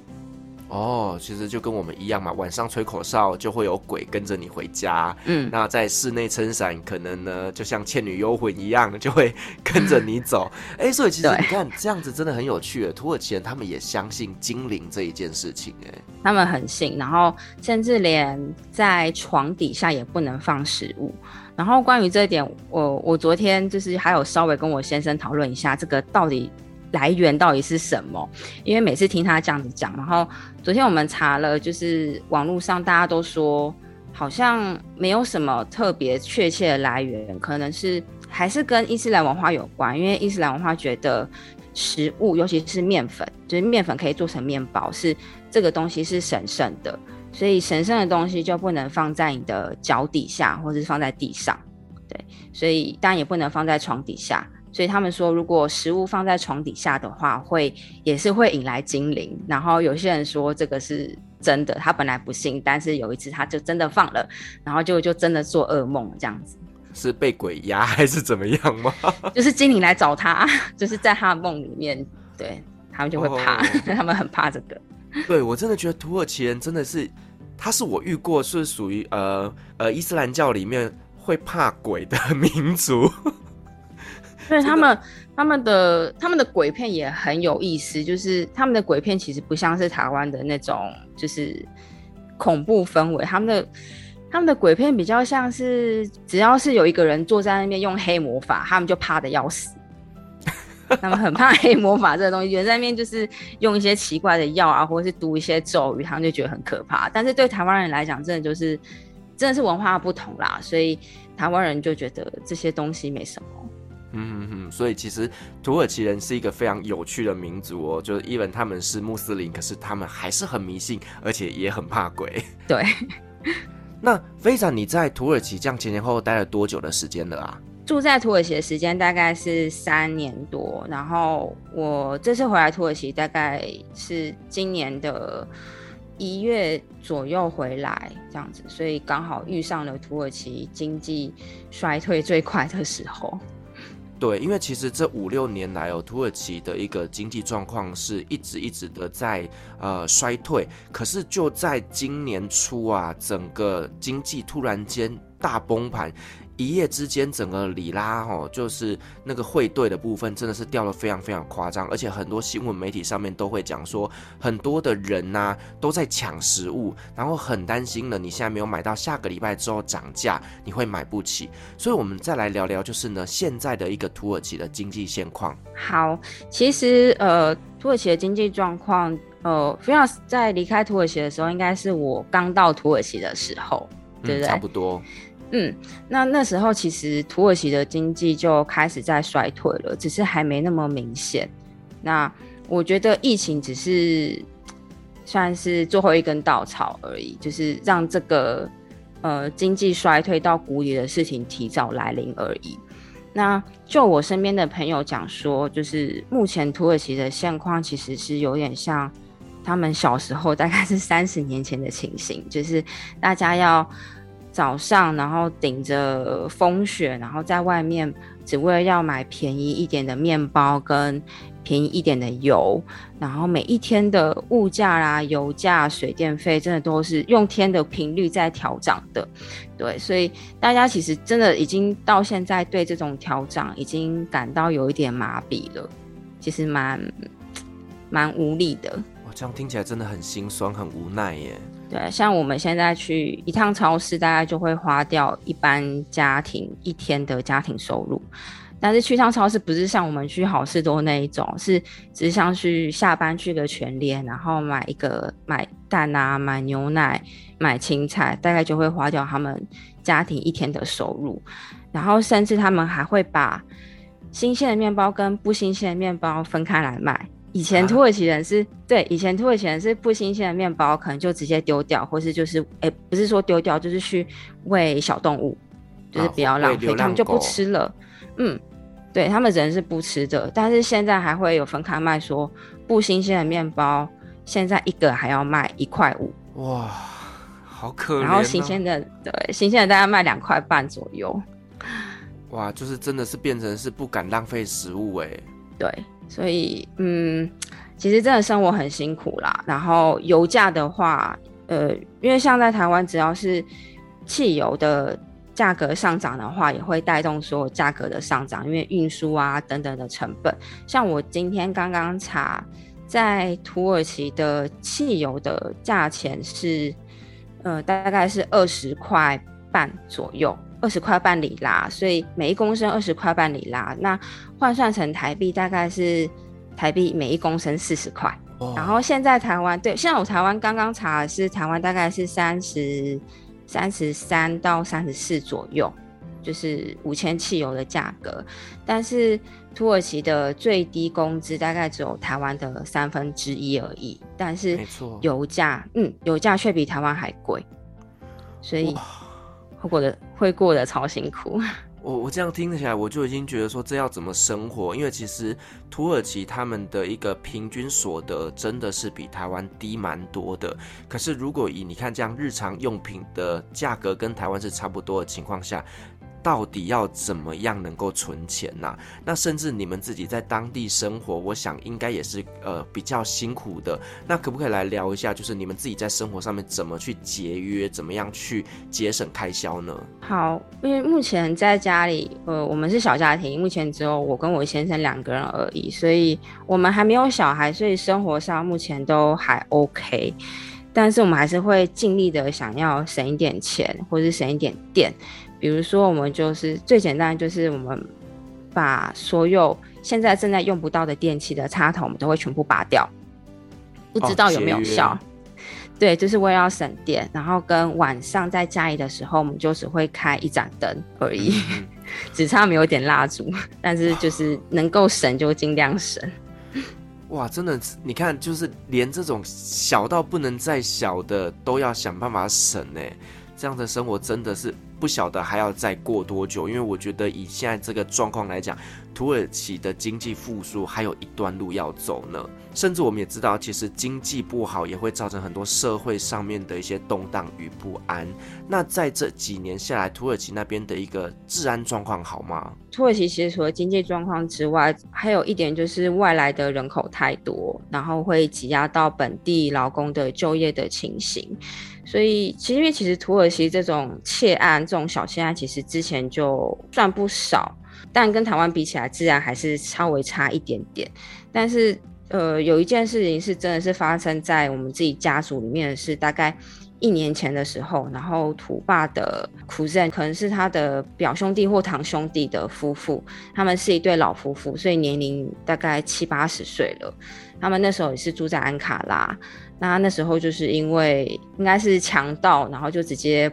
哦，其实就跟我们一样嘛，晚上吹口哨就会有鬼跟着你回家。嗯，那在室内撑伞，可能呢就像倩女幽魂一样，就会 跟着你走。哎、欸，所以其实你看这样子真的很有趣。土耳其人他们也相信精灵这一件事情，哎，他们很信，然后甚至连在床底下也不能放食物。然后关于这一点，我我昨天就是还有稍微跟我先生讨论一下，这个到底。来源到底是什么？因为每次听他这样子讲，然后昨天我们查了，就是网络上大家都说好像没有什么特别确切的来源，可能是还是跟伊斯兰文化有关。因为伊斯兰文化觉得食物，尤其是面粉，就是面粉可以做成面包，是这个东西是神圣的，所以神圣的东西就不能放在你的脚底下，或是放在地上。对，所以当然也不能放在床底下。所以他们说，如果食物放在床底下的话，会也是会引来精灵。然后有些人说这个是真的，他本来不信，但是有一次他就真的放了，然后就就真的做噩梦这样子。是被鬼压还是怎么样吗？就是精灵来找他，就是在他的梦里面，对，他们就会怕，oh. 他们很怕这个。对，我真的觉得土耳其人真的是，他是我遇过是属于呃呃伊斯兰教里面会怕鬼的民族。对他们，他们的他们的鬼片也很有意思，就是他们的鬼片其实不像是台湾的那种，就是恐怖氛围。他们的他们的鬼片比较像是，只要是有一个人坐在那边用黑魔法，他们就怕的要死。他们很怕黑魔法这个东西，人在那边就是用一些奇怪的药啊，或者是读一些咒语，他们就觉得很可怕。但是对台湾人来讲，真的就是真的是文化不同啦，所以台湾人就觉得这些东西没什么。嗯哼哼，所以其实土耳其人是一个非常有趣的民族哦，就是 even 他们是穆斯林，可是他们还是很迷信，而且也很怕鬼。对。那非常，你在土耳其这样前前后后待了多久的时间了啊？住在土耳其的时间大概是三年多，然后我这次回来土耳其大概是今年的一月左右回来这样子，所以刚好遇上了土耳其经济衰退最快的时候。对，因为其实这五六年来哦，土耳其的一个经济状况是一直一直的在呃衰退，可是就在今年初啊，整个经济突然间大崩盘。一夜之间，整个里拉哦，就是那个汇兑的部分，真的是掉得非常非常夸张，而且很多新闻媒体上面都会讲说，很多的人呐、啊、都在抢食物，然后很担心呢，你现在没有买到，下个礼拜之后涨价，你会买不起。所以，我们再来聊聊，就是呢，现在的一个土耳其的经济现况。好，其实呃，土耳其的经济状况，呃，菲亚斯在离开土耳其的时候，应该是我刚到土耳其的时候，对不对？嗯、差不多。嗯，那那时候其实土耳其的经济就开始在衰退了，只是还没那么明显。那我觉得疫情只是算是最后一根稻草而已，就是让这个呃经济衰退到谷底的事情提早来临而已。那就我身边的朋友讲说，就是目前土耳其的现况其实是有点像他们小时候，大概是三十年前的情形，就是大家要。早上，然后顶着风雪，然后在外面，只为了要买便宜一点的面包跟便宜一点的油，然后每一天的物价啦、油价、水电费，真的都是用天的频率在调涨的。对，所以大家其实真的已经到现在对这种调涨已经感到有一点麻痹了，其实蛮蛮无力的。哇，这样听起来真的很心酸，很无奈耶。对，像我们现在去一趟超市，大概就会花掉一般家庭一天的家庭收入。但是去趟超市不是像我们去好事多那一种，是只是像去下班去个全联，然后买一个买蛋啊，买牛奶，买青菜，大概就会花掉他们家庭一天的收入。然后甚至他们还会把新鲜的面包跟不新鲜的面包分开来卖。以前土耳其人是、啊、对，以前土耳其人是不新鲜的面包，可能就直接丢掉，或是就是哎、欸，不是说丢掉，就是去喂小动物，就是比较浪费，他们就不吃了。嗯，对他们人是不吃的，但是现在还会有分开卖，说不新鲜的面包，现在一个还要卖一块五。哇，好可怜、啊。然后新鲜的，对，新鲜的大概卖两块半左右。哇，就是真的是变成是不敢浪费食物哎。对。所以，嗯，其实真的生活很辛苦啦。然后油价的话，呃，因为像在台湾，只要是汽油的价格上涨的话，也会带动所有价格的上涨，因为运输啊等等的成本。像我今天刚刚查，在土耳其的汽油的价钱是，呃，大概是二十块半左右。二十块半里拉，所以每一公升二十块半里拉，那换算成台币大概是台币每一公升四十块。Oh. 然后现在台湾对，现在我台湾刚刚查的是台湾大概是三十三十三到三十四左右，就是五千汽油的价格。但是土耳其的最低工资大概只有台湾的三分之一而已，但是油价，嗯，油价却比台湾还贵，所以。会过得会过得超辛苦。我我这样听起来，我就已经觉得说，这要怎么生活？因为其实土耳其他们的一个平均所得真的是比台湾低蛮多的。可是如果以你看这样日常用品的价格跟台湾是差不多的情况下。到底要怎么样能够存钱呢、那甚至你们自己在当地生活，我想应该也是呃比较辛苦的。那可不可以来聊一下，就是你们自己在生活上面怎么去节约，怎么样去节省开销呢？好，因为目前在家里，呃，我们是小家庭，目前只有我跟我先生两个人而已，所以我们还没有小孩，所以生活上目前都还 OK。但是我们还是会尽力的想要省一点钱，或是省一点电。比如说，我们就是最简单，就是我们把所有现在正在用不到的电器的插头，我们都会全部拔掉，不知道有没有效。哦，对，就是为了要省电。然后跟晚上在家里的时候，我们就只会开一盏灯而已，嗯、只差没有点蜡烛，但是就是能够省就尽量省。哇，真的，你看，就是连这种小到不能再小的，都要想办法省呢。这样的生活真的是。不晓得还要再过多久，因为我觉得以现在这个状况来讲，土耳其的经济复苏还有一段路要走呢。甚至我们也知道，其实经济不好也会造成很多社会上面的一些动荡与不安。那在这几年下来，土耳其那边的一个治安状况好吗？土耳其其实除了经济状况之外，还有一点就是外来的人口太多，然后会挤压到本地劳工的就业的情形。所以，其实因为其实土耳其这种窃案、这种小窃案，其实之前就算不少，但跟台湾比起来，自然还是稍微差一点点。但是，呃，有一件事情是真的是发生在我们自己家族里面的是大概一年前的时候，然后土爸的夫人可能是他的表兄弟或堂兄弟的夫妇，他们是一对老夫妇，所以年龄大概七八十岁了。他们那时候也是住在安卡拉。那那时候就是因为应该是强盗，然后就直接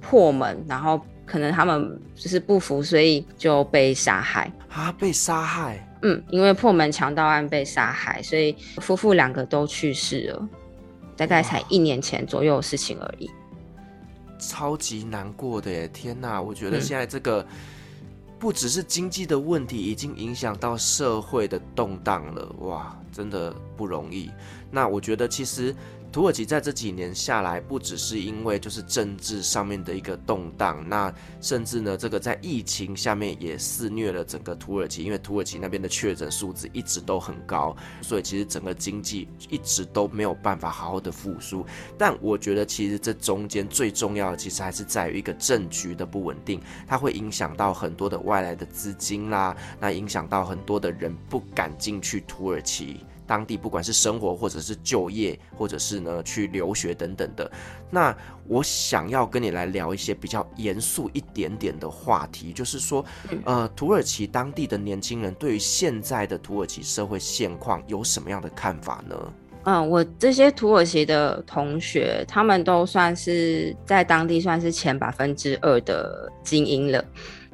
破门，然后可能他们就是不服，所以就被杀害啊！被杀害？嗯，因为破门强盗案被杀害，所以夫妇两个都去世了，大概才一年前左右的事情而已。超级难过的耶！天哪，我觉得现在这个不只是经济的问题，已经影响到社会的动荡了。哇，真的不容易。那我觉得其实土耳其在这几年下来，不只是因为就是政治上面的一个动荡，那甚至呢，这个在疫情下面也肆虐了整个土耳其，因为土耳其那边的确诊数字一直都很高，所以其实整个经济一直都没有办法好好的复苏。但我觉得其实这中间最重要的，其实还是在于一个政局的不稳定，它会影响到很多的外来的资金啦，那影响到很多的人不敢进去土耳其。当地不管是生活，或者是就业，或者是呢去留学等等的，那我想要跟你来聊一些比较严肃一点点的话题，就是说，呃，土耳其当地的年轻人对于现在的土耳其社会现况有什么样的看法呢？嗯，我这些土耳其的同学，他们都算是在当地算是前百分之二的精英了，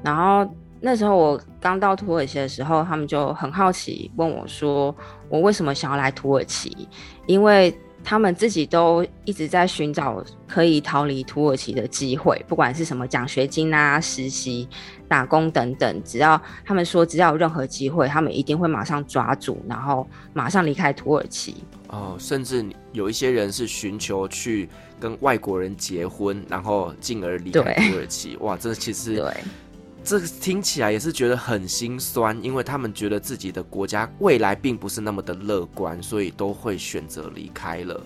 然后。那时候我刚到土耳其的时候，他们就很好奇问我说，我为什么想要来土耳其？因为他们自己都一直在寻找可以逃离土耳其的机会，不管是什么奖学金啊、实习、打工等等，只要他们说只要有任何机会，他们一定会马上抓住，然后马上离开土耳其。哦，甚至有一些人是寻求去跟外国人结婚，然后进而离开土耳其。哇，这其实对。这听起来也是觉得很心酸，因为他们觉得自己的国家未来并不是那么的乐观，所以都会选择离开了。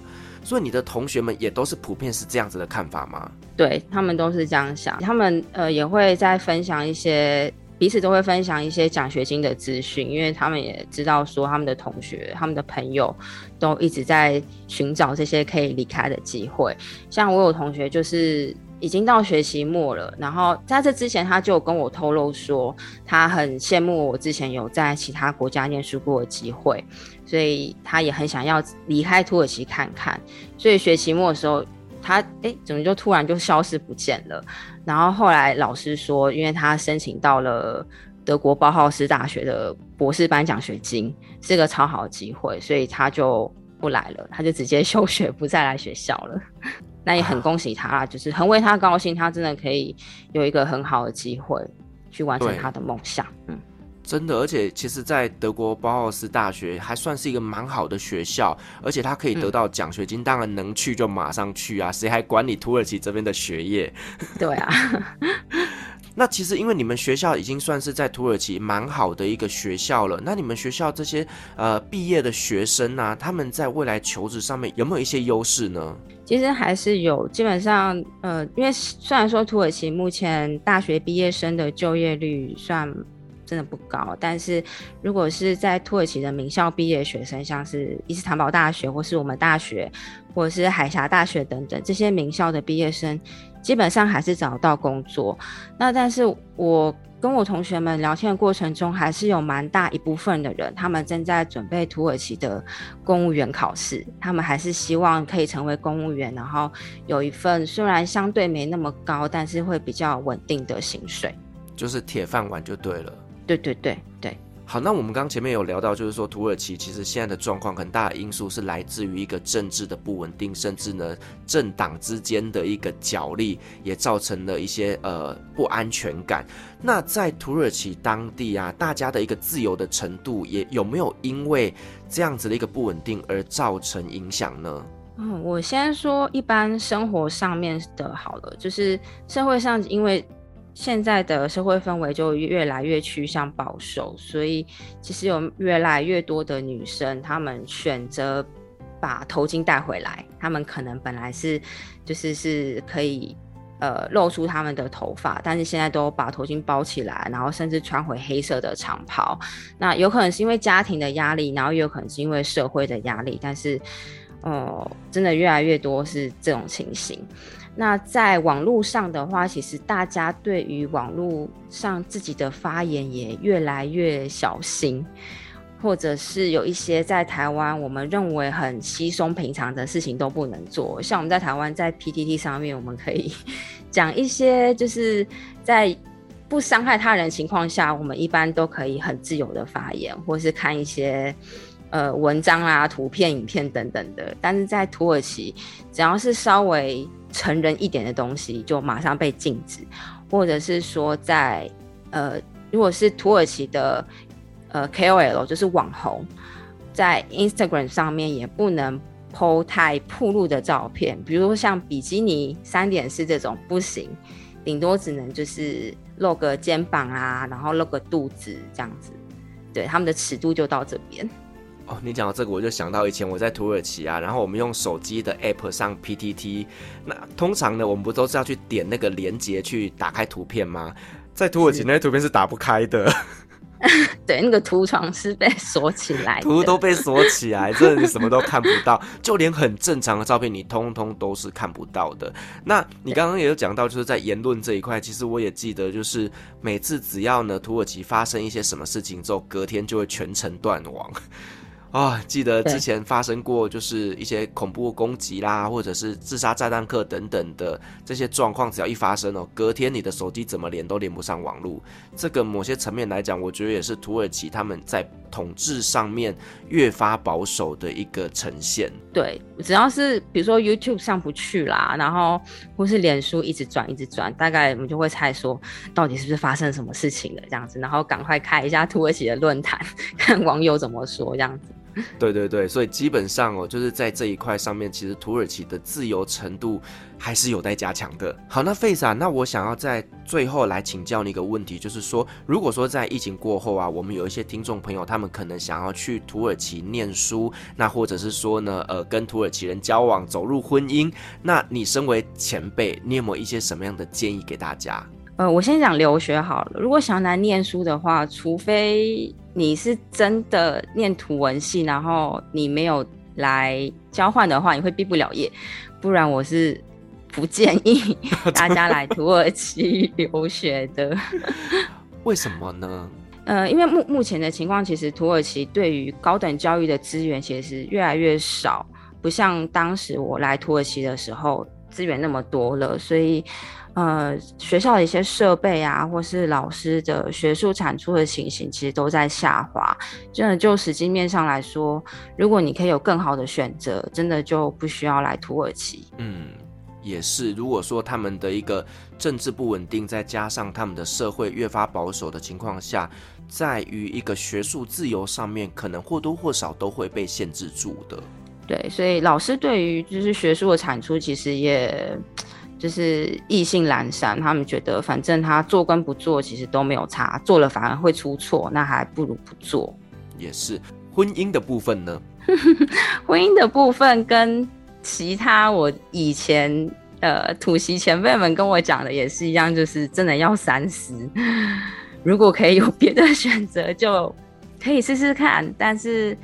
所以你的同学们也都是普遍是这样子的看法吗？对，他们都是这样想，他们呃也会在分享一些，彼此都会分享一些奖学金的资讯，因为他们也知道说他们的同学、他们的朋友都一直在寻找这些可以离开的机会。像我有同学就是。已经到学期末了，然后在这之前，他就跟我透露说，他很羡慕我之前有在其他国家念书过的机会，所以他也很想要离开土耳其看看。所以学期末的时候，他哎，怎么就突然就消失不见了？然后后来老师说，因为他申请到了德国包浩斯大学的博士班奖学金，是个超好的机会，所以他就不来了，他就直接休学，不再来学校了。那也很恭喜他啦，就是很为他高兴，他真的可以有一个很好的机会去完成他的梦想。嗯，真的，而且其实，在德国包豪斯大学还算是一个蛮好的学校，而且他可以得到奖学金，嗯，当然能去就马上去啊，谁还管你土耳其这边的学业？对啊。那其实，因为你们学校已经算是在土耳其蛮好的一个学校了，那你们学校这些呃毕业的学生呢、啊，他们在未来求职上面有没有一些优势呢？其实还是有，基本上呃，因为虽然说土耳其目前大学毕业生的就业率算真的不高，但是如果是在土耳其的名校毕业学生，像是伊斯坦堡大学或是我们大学，或者是海峡大学等等这些名校的毕业生。基本上还是找到工作，那但是我跟我同学们聊天的过程中，还是有蛮大一部分的人，他们正在准备土耳其的公务员考试，他们还是希望可以成为公务员，然后有一份虽然相对没那么高，但是会比较稳定的薪水，就是铁饭碗就对了。对对对对。好，那我们刚前面有聊到，就是说土耳其其实现在的状况很大的因素是来自于一个政治的不稳定，甚至呢政党之间的一个角力，也造成了一些呃不安全感。那在土耳其当地啊，大家的一个自由的程度，也有没有因为这样子的一个不稳定而造成影响呢？嗯，我先说一般生活上面的好了，就是社会上因为。现在的社会氛围就越来越趋向保守，所以其实有越来越多的女生，她们选择把头巾带回来。她们可能本来是就是是可以呃露出她们的头发，但是现在都把头巾包起来，然后甚至穿回黑色的长袍。那有可能是因为家庭的压力，然后也有可能是因为社会的压力，但是呃，真的越来越多是这种情形。那在网络上的话，其实大家对于网络上自己的发言也越来越小心，或者是有一些在台湾我们认为很稀松平常的事情都不能做。像我们在台湾在 PTT 上面，我们可以 讲一些就是在不伤害他人情况下，我们一般都可以很自由的发言，或是看一些呃文章啊、图片、影片等等的。但是在土耳其，只要是稍微成人一点的东西就马上被禁止，或者是说在呃，如果是土耳其的呃 KOL 就是网红，在 Instagram 上面也不能 po 太暴露的照片，比如说像比基尼三点式这种不行，顶多只能就是露个肩膀啊，然后露个肚子这样子，对，他们的尺度就到这边。哦，你讲到这个，我就想到以前我在土耳其啊，然后我们用手机的 app 上 PTT，那通常呢，我们不都是要去点那个连接去打开图片吗？在土耳其那些图片是打不开的，对，那个图床是被锁起来，图都被锁起来，这你什么都看不到，就连很正常的照片你通通都是看不到的。那你刚刚也有讲到，就是在言论这一块，其实我也记得，就是每次只要呢土耳其发生一些什么事情之后，隔天就会全程断网。啊，记得之前发生过就是一些恐怖攻击啦，或者是自杀炸弹客等等的这些状况，只要一发生哦，隔天你的手机怎么连都连不上网络。这个某些层面来讲，我觉得也是土耳其他们在统治上面越发保守的一个呈现。对，只要是比如说 YouTube 上不去啦，然后或是脸书一直转一直转，大概我们就会猜说到底是不是发生什么事情了这样子，然后赶快开一下土耳其的论坛，看网友怎么说这样子。对对对，所以基本上哦，就是在这一块上面，其实土耳其的自由程度还是有待加强的。好，那 Faith 啊，那我想要在最后来请教你一个问题，就是说，如果说在疫情过后啊，我们有一些听众朋友，他们可能想要去土耳其念书，那或者是说呢，呃，跟土耳其人交往，走入婚姻，那你身为前辈，你有没有一些什么样的建议给大家？呃，我先讲留学好了。如果想要来念书的话，除非你是真的念图文系，然后你没有来交换的话，你会毕不了业。不然我是不建议 大家来土耳其留学的。为什么呢？呃，因为目目前的情况，其实土耳其对于高等教育的资源其实越来越少，不像当时我来土耳其的时候资源那么多了，所以。呃，学校的一些设备啊，或是老师的学术产出的情形，其实都在下滑。真的，就实际面上来说，如果你可以有更好的选择，真的就不需要来土耳其。嗯，也是。如果说他们的一个政治不稳定，再加上他们的社会越发保守的情况下，在于一个学术自由上面，可能或多或少都会被限制住的。对，所以老师对于就是学术的产出，其实也。就是意兴阑珊，他们觉得反正他做跟不做其实都没有差，做了反而会出错，那还不如不做。也是婚姻的部分呢？婚姻的部分跟其他我以前呃土席前辈们跟我讲的也是一样，就是真的要三思。如果可以有别的 选择，就可以试试看，但是。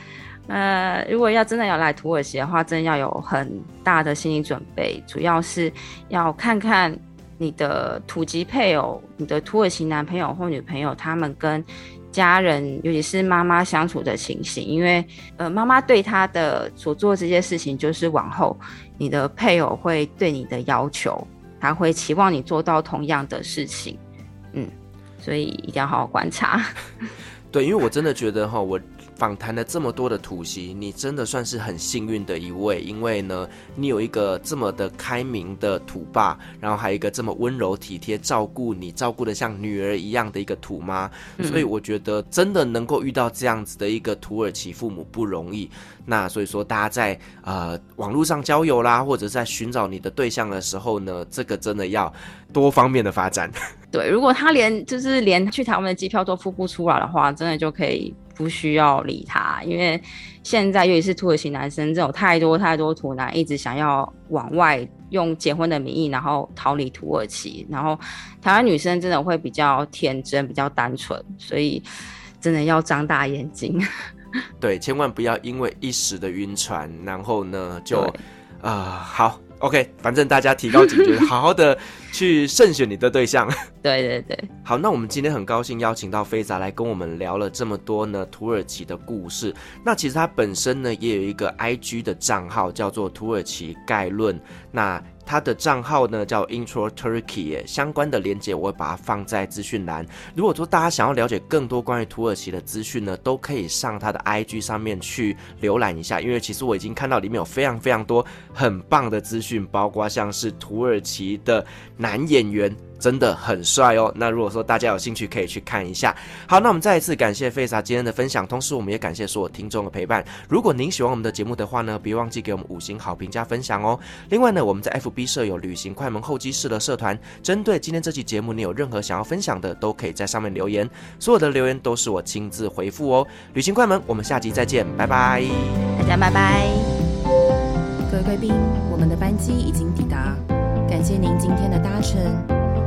呃，如果要真的要来土耳其的话，真的要有很大的心理准备，主要是要看看你的土籍配偶、你的土耳其男朋友或女朋友，他们跟家人，尤其是妈妈相处的情形，因为呃，妈妈对他的所做这些事情，就是往后你的配偶会对你的要求，他会期望你做到同样的事情，嗯，所以一定要好好观察。对，因为我真的觉得哈，我。访谈了这么多的土席，你真的算是很幸运的一位，因为呢，你有一个这么的开明的土爸，然后还有一个这么温柔体贴、照顾你、照顾的像女儿一样的一个土妈，嗯、所以我觉得真的能够遇到这样子的一个土耳其父母不容易。那所以说，大家在呃网络上交友啦，或者在寻找你的对象的时候呢，这个真的要多方面的发展。对，如果他连就是连去台湾的机票都付不出来的话，真的就可以。不需要理他，因为现在尤其是土耳其男生，这种太多太多土男一直想要往外用结婚的名义，然后逃离土耳其。然后台湾女生真的会比较天真，比较单纯，所以真的要张大眼睛。对，千万不要因为一时的晕船，然后呢就啊、呃、好。OK，反正大家提高警觉，好好的去慎选你的对象。对对对，好，那我们今天很高兴邀请到 Feyza 来跟我们聊了这么多呢土耳其的故事。那其实他本身呢也有一个 IG 的账号叫做土耳其概论。那他的账号呢叫 Intro Turkey，相关的链接我会把它放在资讯栏。如果说大家想要了解更多关于土耳其的资讯呢，都可以上他的 IG 上面去浏览一下。因为其实我已经看到里面有非常非常多很棒的资讯，包括像是土耳其的男演员。真的很帅哦！那如果说大家有兴趣，可以去看一下。好，那我们再一次感谢费萨今天的分享，同时我们也感谢所有听众的陪伴。如果您喜欢我们的节目的话呢，别忘记给我们五星好评加分享哦。另外呢，我们在 FB 设有旅行快门候机室的社团，针对今天这期节目，你有任何想要分享的，都可以在上面留言，所有的留言都是我亲自回复哦。旅行快门，我们下集再见，拜拜，大家拜拜。各位贵宾，我们的班机已经抵达，感谢您今天的搭乘。